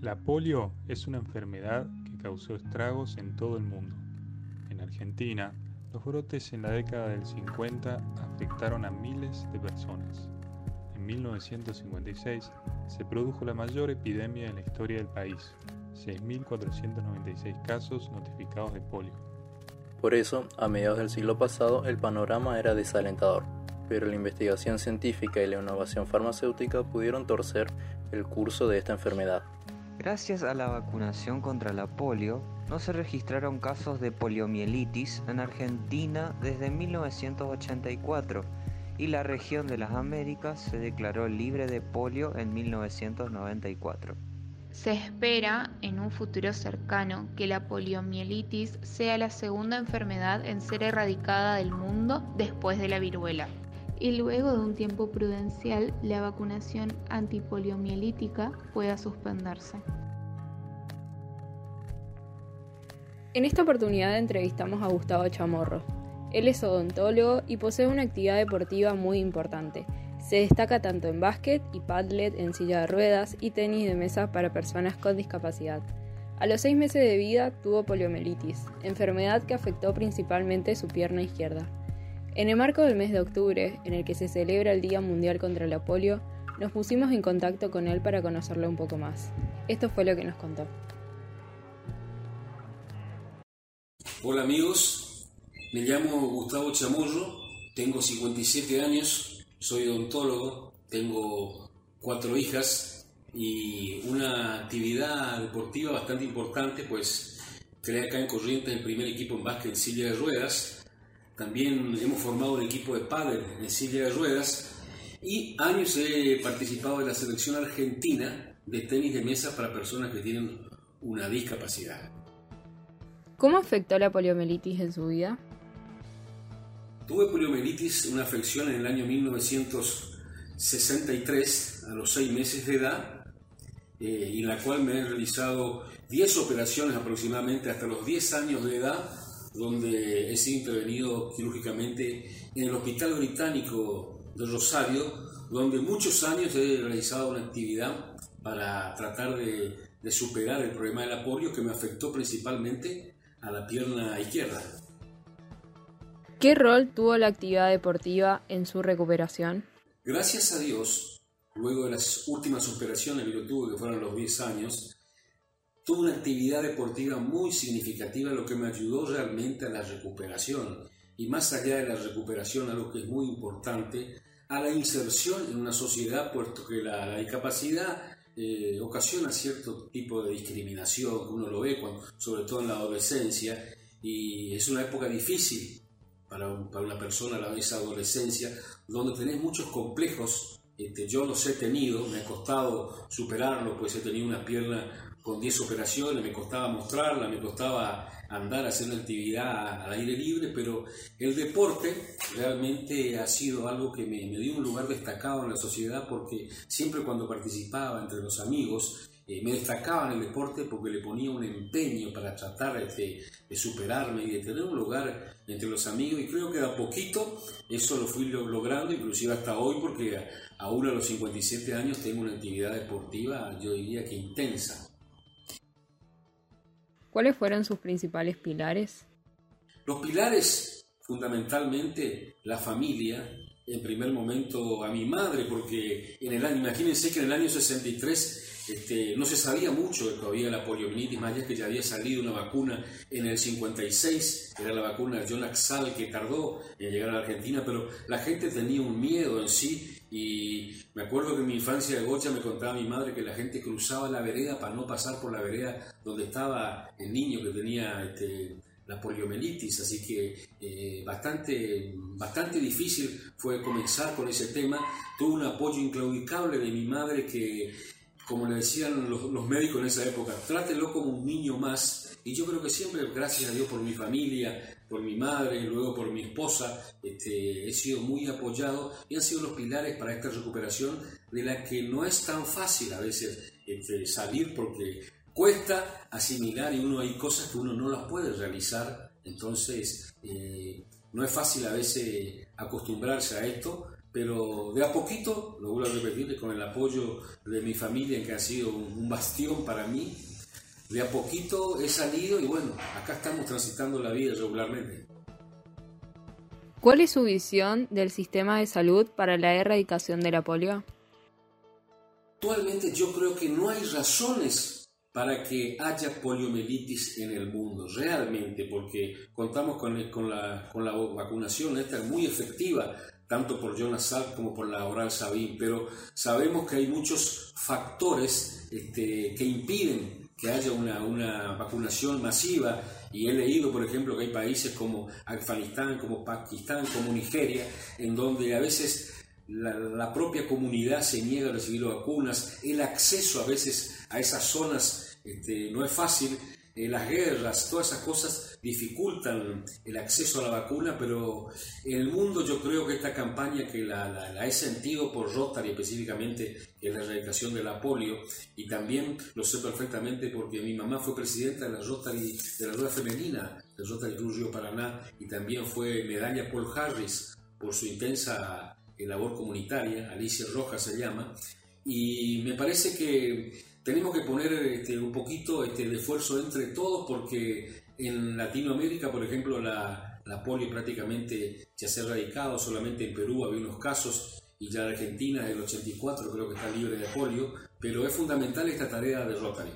La polio es una enfermedad que causó estragos en todo el mundo. En Argentina, los brotes en la década del 50 afectaron a miles de personas. En 1956 se produjo la mayor epidemia en la historia del país, 6.496 casos notificados de polio. Por eso, a mediados del siglo pasado, el panorama era desalentador, pero la investigación científica y la innovación farmacéutica pudieron torcer el curso de esta enfermedad. Gracias a la vacunación contra la polio, no se registraron casos de poliomielitis en Argentina desde 1984 y la región de las Américas se declaró libre de polio en 1994. Se espera en un futuro cercano que la poliomielitis sea la segunda enfermedad en ser erradicada del mundo después de la viruela. Y luego de un tiempo prudencial, la vacunación antipoliomielítica pueda suspenderse. En esta oportunidad entrevistamos a Gustavo Chamorro. Él es odontólogo y posee una actividad deportiva muy importante. Se destaca tanto en básquet y padlet en silla de ruedas y tenis de mesa para personas con discapacidad. A los seis meses de vida tuvo poliomielitis, enfermedad que afectó principalmente su pierna izquierda. En el marco del mes de octubre, en el que se celebra el Día Mundial contra la Polio, nos pusimos en contacto con él para conocerlo un poco más. Esto fue lo que nos contó. Hola amigos, me llamo Gustavo Chamorro, tengo 57 años, soy odontólogo, tengo cuatro hijas y una actividad deportiva bastante importante, pues creé acá en Corrientes el primer equipo en básquet en silla de ruedas, también hemos formado un equipo de pádel en silla de ruedas y años he participado en la selección argentina de tenis de mesa para personas que tienen una discapacidad. ¿Cómo afectó la poliomielitis en su vida? Tuve poliomielitis, una afección en el año 1963, a los 6 meses de edad, eh, en la cual me he realizado 10 operaciones aproximadamente hasta los 10 años de edad, donde he sido intervenido quirúrgicamente en el Hospital Británico de Rosario, donde muchos años he realizado una actividad para tratar de, de superar el problema de la polio que me afectó principalmente a la pierna izquierda. ¿Qué rol tuvo la actividad deportiva en su recuperación? Gracias a Dios, luego de las últimas operaciones que yo tuve, que fueron los 10 años, tuve una actividad deportiva muy significativa, lo que me ayudó realmente a la recuperación. Y más allá de la recuperación, algo que es muy importante, a la inserción en una sociedad, puesto que la, la discapacidad eh, ocasiona cierto tipo de discriminación, que uno lo ve, cuando, sobre todo en la adolescencia, y es una época difícil para, para una persona a la vez adolescencia, donde tenés muchos complejos. Este, yo los he tenido, me ha costado superarlo, pues he tenido una pierna con 10 operaciones, me costaba mostrarla, me costaba andar haciendo actividad al aire libre, pero el deporte realmente ha sido algo que me, dio un lugar destacado en la sociedad porque siempre cuando participaba entre los amigos eh, me destacaba en el deporte porque le ponía un empeño para tratar de, de, superarme y de tener un lugar entre los amigos y creo que de a poquito eso lo fui logrando, inclusive hasta hoy porque aún a los 57 años tengo una actividad deportiva yo diría que intensa. ¿Cuáles fueron sus principales pilares? Los pilares, fundamentalmente, la familia, en primer momento a mi madre, porque en el año, imagínense que en el año 63 este, no se sabía mucho de todavía la poliomielitis, más allá que ya había salido una vacuna en el 56, era la vacuna John Axal que tardó en llegar a la Argentina, pero la gente tenía un miedo en sí y me acuerdo que en mi infancia de Gocha me contaba mi madre que la gente cruzaba la vereda para no pasar por la vereda donde estaba el niño que tenía este, la poliomielitis, así que eh, bastante, bastante difícil fue comenzar con ese tema. Tuve un apoyo inclaudicable de mi madre que, como le decían los, médicos en esa época, trátelo como un niño más. Y yo creo que siempre, gracias a Dios por mi familia, por mi madre, luego por mi esposa, este, he sido muy apoyado y han sido los pilares para esta recuperación de la que no es tan fácil a veces este, salir porque cuesta asimilar y uno hay cosas que uno no las puede realizar, entonces eh, no es fácil a veces acostumbrarse a esto, pero de a poquito, lo vuelvo a repetir, con el apoyo de mi familia, que ha sido un bastión para mí, de a poquito he salido y bueno, acá estamos transitando la vida regularmente. ¿Cuál es su visión del sistema de salud para la erradicación de la polio? Actualmente yo creo que no hay razones para que haya poliomielitis en el mundo, realmente, porque contamos con, con, la, con la vacunación, esta es muy efectiva, tanto por Jonas Salk como por la oral Sabin, pero sabemos que hay muchos factores este, que impiden que haya una, una, vacunación masiva y he leído, por ejemplo, que hay países como Afganistán, como Pakistán, como Nigeria, en donde a veces la, la, propia comunidad se niega a recibir vacunas, el acceso a veces a esas zonas este, no es fácil, eh, las guerras, todas esas cosas dificultan el acceso a la vacuna, pero en el mundo yo creo que esta campaña que la, la, he sentido por Rotary específicamente, que es la erradicación de la polio, y también lo sé perfectamente porque mi mamá fue presidenta de la Rotary, de la Rueda Femenina, del Rotary Cruz Río Paraná, y también fue medalla Paul Harris por su intensa eh, labor comunitaria, Alicia Rojas se llama, y me parece que tenemos que poner este, un poquito este, de esfuerzo entre todos porque en Latinoamérica, por ejemplo, la, la polio prácticamente ya se ha erradicado, solamente en Perú había unos casos y ya en Argentina, el 84 creo que está libre de polio, pero es fundamental esta tarea de Rotary.